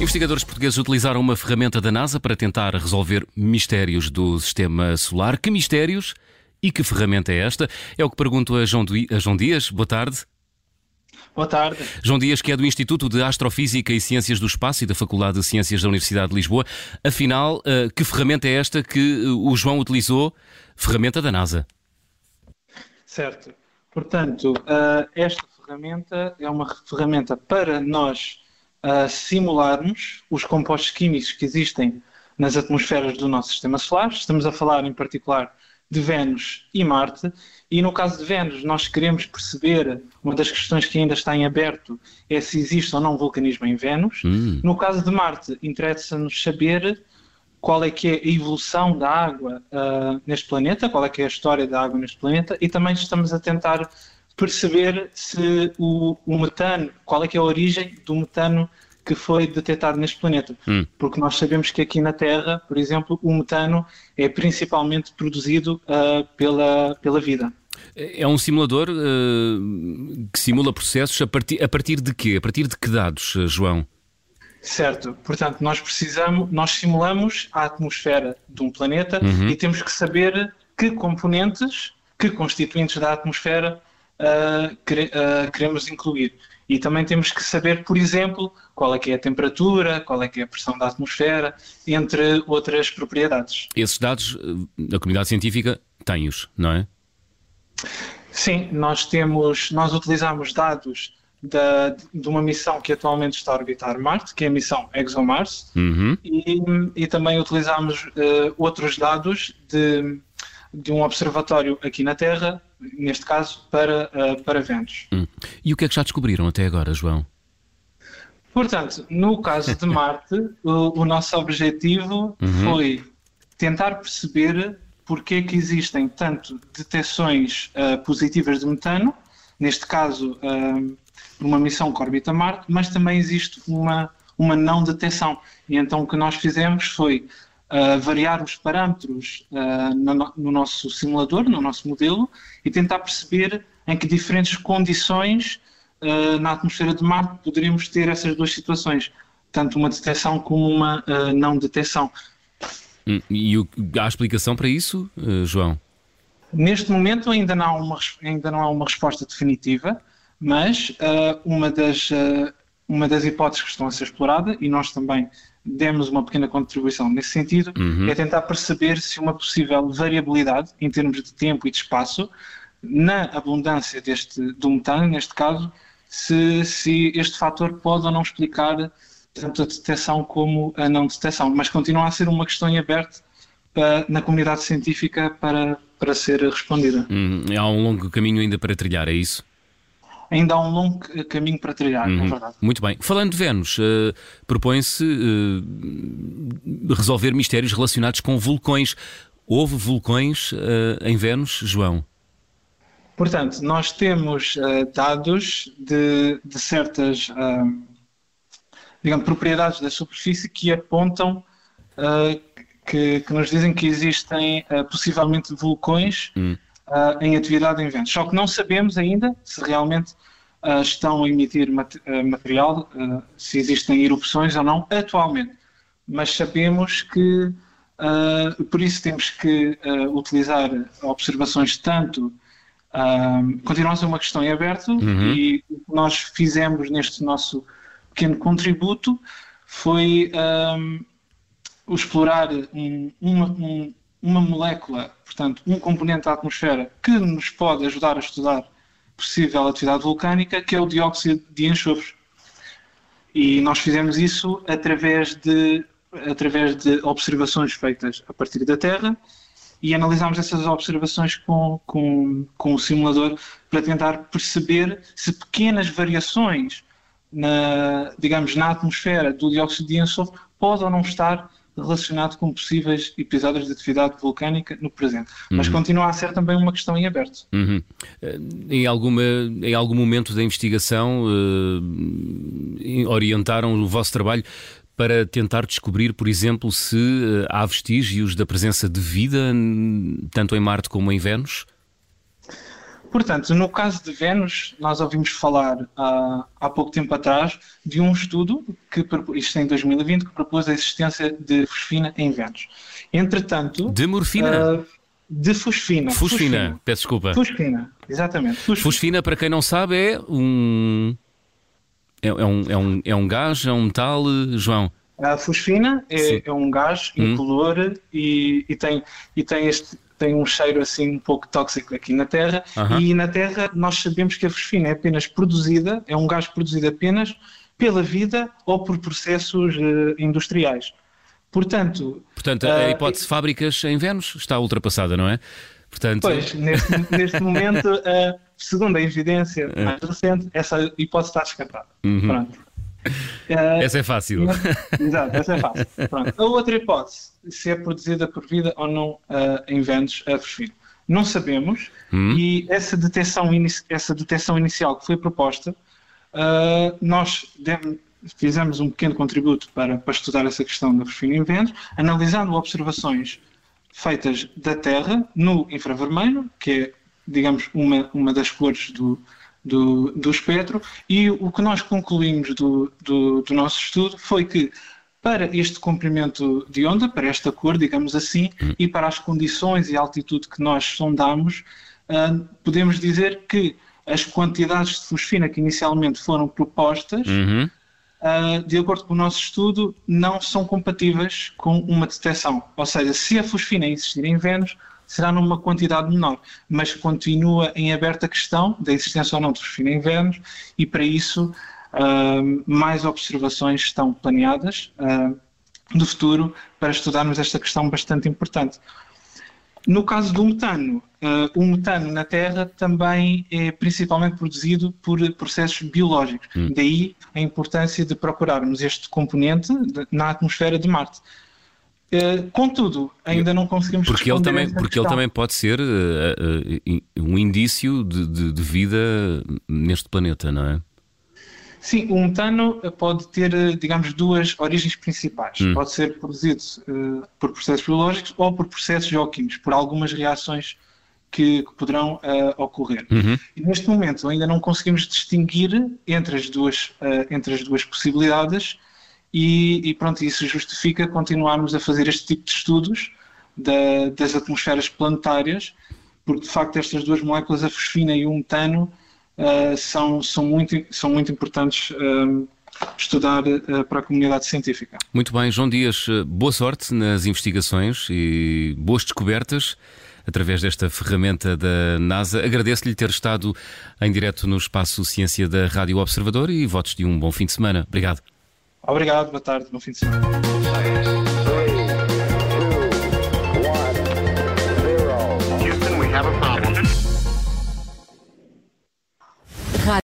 Investigadores portugueses utilizaram uma ferramenta da NASA para tentar resolver mistérios do sistema solar. Que mistérios e que ferramenta é esta? É o que pergunto a João, a João Dias. Boa tarde. Boa tarde. João Dias, que é do Instituto de Astrofísica e Ciências do Espaço e da Faculdade de Ciências da Universidade de Lisboa. Afinal, eh, que ferramenta é esta que eh, o João utilizou? Ferramenta da NASA. Certo. Portanto, eh, esta ferramenta é uma ferramenta para nós simularmos os compostos químicos que existem nas atmosferas do nosso sistema solar. Estamos a falar, em particular, de Vênus e Marte. E no caso de Vênus, nós queremos perceber, uma das questões que ainda está em aberto é se existe ou não vulcanismo em Vênus. Hum. No caso de Marte, interessa-nos saber qual é que é a evolução da água uh, neste planeta, qual é que é a história da água neste planeta, e também estamos a tentar perceber se o, o metano, qual é que é a origem do metano que foi detectado neste planeta. Hum. Porque nós sabemos que aqui na Terra, por exemplo, o metano é principalmente produzido uh, pela, pela vida. É um simulador uh, que simula processos a partir, a partir de quê? A partir de que dados, João? Certo, portanto, nós precisamos, nós simulamos a atmosfera de um planeta uhum. e temos que saber que componentes, que constituintes da atmosfera uh, queremos incluir. E também temos que saber, por exemplo, qual é que é a temperatura, qual é que é a pressão da atmosfera, entre outras propriedades. Esses dados, eh, a comunidade científica tem-os, não é? Sim, nós temos, nós utilizamos dados da, de uma missão que atualmente está a orbitar Marte, que é a missão ExoMars, uhum. e, e, também utilizamos uh, outros dados de, de um observatório aqui na Terra, neste caso para, uh, para ventos. Hum. E o que é que já descobriram até agora, João? Portanto, no caso de Marte, o, o, nosso objetivo uhum. foi tentar perceber porque é que existem tanto detecções uh, positivas de metano, neste caso uh, numa missão que orbita Marte, mas também existe uma, uma não detecção. E então o que nós fizemos foi uh, variar os parâmetros uh, no, no, nosso simulador, no nosso modelo, e tentar perceber em que diferentes condições uh, na atmosfera de Marte poderíamos ter essas duas situações, tanto uma detecção como uma não detecção. Hum, e o, há explicação para isso, João? Neste momento ainda não há uma, ainda não há uma resposta definitiva, mas uma das uma das hipóteses que estão a ser explorada, e nós também demos uma pequena contribuição nesse sentido, uhum. é tentar perceber se uma possível variabilidade em termos de tempo e de espaço na abundância deste, do metano, neste caso, se, se este fator pode ou não explicar tanto a detecção como a não detecção, mas continua a ser uma questão em aberto para, na comunidade científica para, para ser respondida. Uhum. Há um longo caminho ainda para trilhar, é isso? Ainda há um longo caminho para trilhar, uhum. é verdade. Muito bem. Falando de Vênus, uh, propõe-se uh, resolver mistérios relacionados com vulcões. Houve vulcões uh, em Vênus, João? Portanto, nós temos dados de, de certas digamos, propriedades da superfície que apontam que, que, nos dizem que existem possivelmente vulcões hum uh, em atividade em ventos. Só que não sabemos ainda se realmente uh, estão a emitir mat uh, material, se existem erupções ou não atualmente. Mas sabemos que, por isso, temos que utilizar observações tanto. continua a ser uma questão em aberto uhum. e o que nós fizemos neste nosso pequeno contributo foi um, explorar um, um, uma molécula, portanto, um componente da atmosfera que nos pode ajudar a estudar possível atividade vulcânica, que é o dióxido de enxofre. E nós fizemos isso através de, através de observações feitas a partir da Terra e analisámos essas observações com, com, com o simulador para tentar perceber se pequenas variações na, digamos, na atmosfera do dióxido de enxofre podem ou não estar relacionado com possíveis episódios de atividade vulcânica no presente. Uhum. Mas continua a ser também uma questão em aberto. Uhum. Eh, em, alguma, em algum momento da investigação uh, orientaram o vosso trabalho para tentar descobrir, por exemplo, se uh, há vestígios da presença de vida tanto em Marte como em Vênus? Portanto, no caso de Vênus, nós ouvimos falar há, há pouco tempo atrás de um estudo, que, isto em 2020, que propôs a existência de fosfina em Vênus. Entretanto. De morfina? Uh, de fosfina. fosfina. Fosfina, peço desculpa. Fosfina, exatamente. Fosfina. fosfina, para quem não sabe, é um. É, é, um, é, um, é um gás, é um metal, João? A fosfina é, é um gás hum. incolor e, e, tem, e tem este, tem um cheiro assim um pouco tóxico aqui na Terra uhum. e na Terra nós sabemos que a fosfina é apenas produzida, é um gás produzido apenas pela vida ou por processos uh, industriais. Portanto, Portanto, a uh, hipótese de fábricas em Vênus está ultrapassada, não é? Portanto... Pois, neste, neste momento, uh, segundo a evidência é. mais recente, essa hipótese está descartada. Uhum. Pronto. Uh, essa é fácil. Exato, essa é fácil. Pronto. A outra hipótese, se é produzida por vida ou não uh, em ventos a fosfina. Não sabemos hum. e essa detecção, essa detecção inicial que foi proposta, uh, nós fizemos um pequeno contributo para, para estudar essa questão da fosfina em ventos, analisando observações feitas da Terra no infravermelho, que é, digamos, uma, uma das cores do, do, do espectro, e o que nós concluímos do, do, do nosso estudo foi que para este comprimento de onda, para esta cor, digamos assim, uhum. e para as condições e altitude que nós sondamos, uh, podemos dizer que as quantidades de fosfina que inicialmente foram propostas, uhum. uh, de acordo com o nosso estudo, não são compatíveis com uma detecção. Ou seja, se a fosfina existir em Vênus, será numa quantidade menor, mas continua em aberta a questão da existência ou não de fosfina em Vênus e para isso uh, mais observações estão planeadas uh, no futuro para estudarmos esta questão bastante importante. No caso do metano, uh, o metano na Terra também é principalmente produzido por processos biológicos. Hum. Daí a importância de procurarmos este componente na atmosfera de Marte. Uh, contudo, ainda não conseguimos porque ele também Porque ele também pode ser uh, uh, um indício de, de, de, vida neste planeta, não é? Sim, o metano pode ter, digamos, duas origens principais. Hum. Pode ser produzido por processos biológicos ou por processos geoquímicos, por algumas reações que, que poderão ocorrer. Uhum. E neste momento ainda não conseguimos distinguir entre as duas, entre as duas possibilidades e, e pronto, isso justifica continuarmos a fazer este tipo de estudos da, das atmosferas planetárias, porque de facto estas duas moléculas, a fosfina e o metano, uh, são, são, muito, são muito importantes uh, estudar uh, para a comunidade científica. Muito bem, João Dias, boa sorte nas investigações e boas descobertas através desta ferramenta da NASA. Agradeço-lhe ter estado em direto no espaço Ciência da Rádio Observador e votos de um bom fim de semana. Obrigado. Obrigado, boa tarde, bom fim de semana.